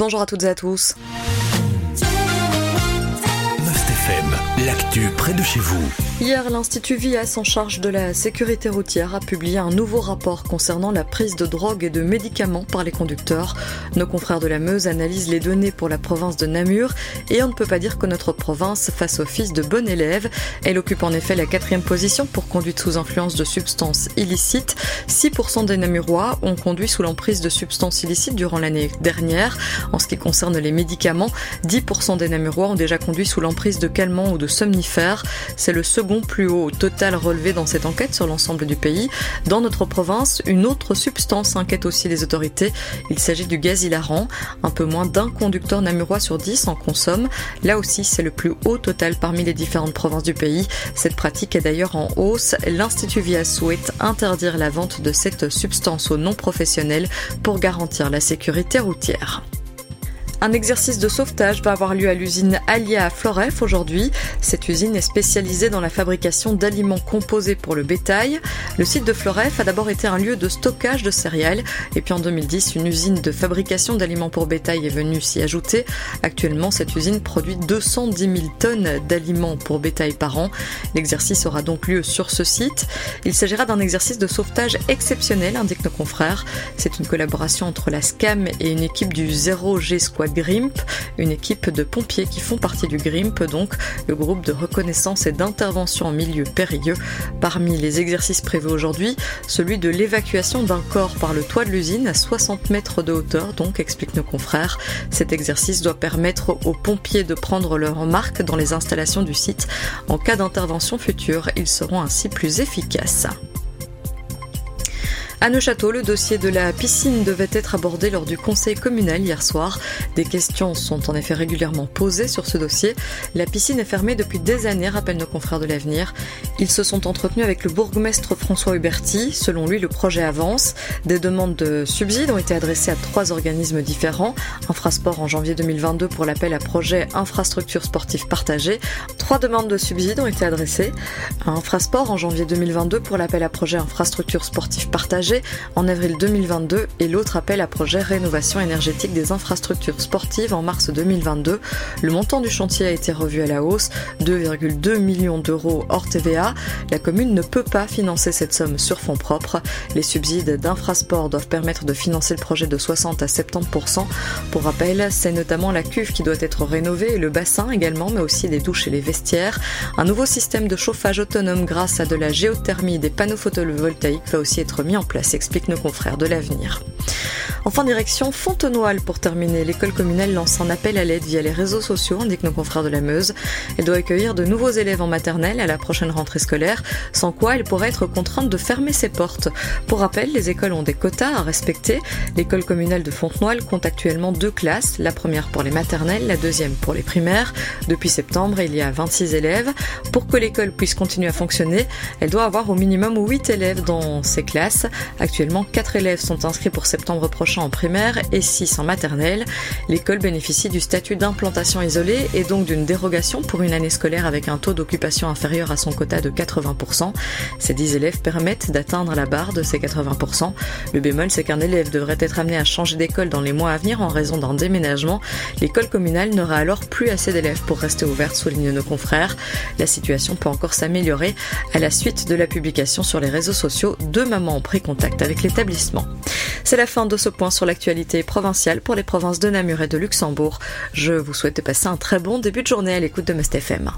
Bonjour à toutes et à tous. l'actu près de chez vous. Hier, l'Institut VIAS en charge de la sécurité routière a publié un nouveau rapport concernant la prise de drogue et de médicaments par les conducteurs. Nos confrères de la Meuse analysent les données pour la province de Namur et on ne peut pas dire que notre province fasse office de bon élève. Elle occupe en effet la quatrième position pour conduite sous influence de substances illicites. 6% des Namurois ont conduit sous l'emprise de substances illicites durant l'année dernière. En ce qui concerne les médicaments, 10% des Namurois ont déjà conduit sous l'emprise de calmants ou de somnifères. C'est le second plus haut total relevé dans cette enquête sur l'ensemble du pays. Dans notre province, une autre substance inquiète aussi les autorités. Il s'agit du gaz hilarant. Un peu moins d'un conducteur namurois sur 10 en consomme. Là aussi, c'est le plus haut total parmi les différentes provinces du pays. Cette pratique est d'ailleurs en hausse. L'Institut VIA souhaite interdire la vente de cette substance aux non-professionnels pour garantir la sécurité routière. Un exercice de sauvetage va avoir lieu à l'usine Alia à Floref aujourd'hui. Cette usine est spécialisée dans la fabrication d'aliments composés pour le bétail. Le site de Floref a d'abord été un lieu de stockage de céréales et puis en 2010, une usine de fabrication d'aliments pour bétail est venue s'y ajouter. Actuellement, cette usine produit 210 000 tonnes d'aliments pour bétail par an. L'exercice aura donc lieu sur ce site. Il s'agira d'un exercice de sauvetage exceptionnel, indiquent nos confrères. C'est une collaboration entre la SCAM et une équipe du 0G Squad GRIMP, une équipe de pompiers qui font partie du GRIMP, donc le groupe de reconnaissance et d'intervention en milieu périlleux. Parmi les exercices prévus aujourd'hui, celui de l'évacuation d'un corps par le toit de l'usine à 60 mètres de hauteur, donc expliquent nos confrères. Cet exercice doit permettre aux pompiers de prendre leur marque dans les installations du site. En cas d'intervention future, ils seront ainsi plus efficaces. À Neuchâteau, le dossier de la piscine devait être abordé lors du conseil communal hier soir. Des questions sont en effet régulièrement posées sur ce dossier. La piscine est fermée depuis des années, rappellent nos confrères de l'avenir. Ils se sont entretenus avec le bourgmestre François Huberti. Selon lui, le projet avance. Des demandes de subsides ont été adressées à trois organismes différents. Infrasport en janvier 2022 pour l'appel à projet infrastructure sportive partagée. Trois demandes de subsides ont été adressées à Infrasport en janvier 2022 pour l'appel à projet infrastructure sportive partagée en avril 2022 et l'autre appel à projet rénovation énergétique des infrastructures sportives en mars 2022. Le montant du chantier a été revu à la hausse, 2,2 millions d'euros hors TVA. La commune ne peut pas financer cette somme sur fonds propres. Les subsides d'infrasport doivent permettre de financer le projet de 60 à 70%. Pour rappel, c'est notamment la cuve qui doit être rénovée et le bassin également, mais aussi les douches et les vestiaires. Un nouveau système de chauffage autonome grâce à de la géothermie et des panneaux photovoltaïques va aussi être mis en place s'expliquent nos confrères de l'avenir. Enfin, direction Fontenoy pour terminer. L'école communale lance un appel à l'aide via les réseaux sociaux, indiquent nos confrères de la Meuse. Elle doit accueillir de nouveaux élèves en maternelle à la prochaine rentrée scolaire, sans quoi elle pourrait être contrainte de fermer ses portes. Pour rappel, les écoles ont des quotas à respecter. L'école communale de Fontenoy compte actuellement deux classes, la première pour les maternelles, la deuxième pour les primaires. Depuis septembre, il y a 26 élèves. Pour que l'école puisse continuer à fonctionner, elle doit avoir au minimum 8 élèves dans ses classes. Actuellement, 4 élèves sont inscrits pour septembre prochain en primaire et 6 en maternelle. L'école bénéficie du statut d'implantation isolée et donc d'une dérogation pour une année scolaire avec un taux d'occupation inférieur à son quota de 80%. Ces 10 élèves permettent d'atteindre la barre de ces 80%. Le bémol, c'est qu'un élève devrait être amené à changer d'école dans les mois à venir en raison d'un déménagement. L'école communale n'aura alors plus assez d'élèves pour rester ouverte, soulignent nos confrères. La situation peut encore s'améliorer à la suite de la publication sur les réseaux sociaux de mamans ont pris contact avec l'établissement. C'est la fin de ce point sur l'actualité provinciale pour les provinces de Namur et de Luxembourg. Je vous souhaite de passer un très bon début de journée à l'écoute de Must FM.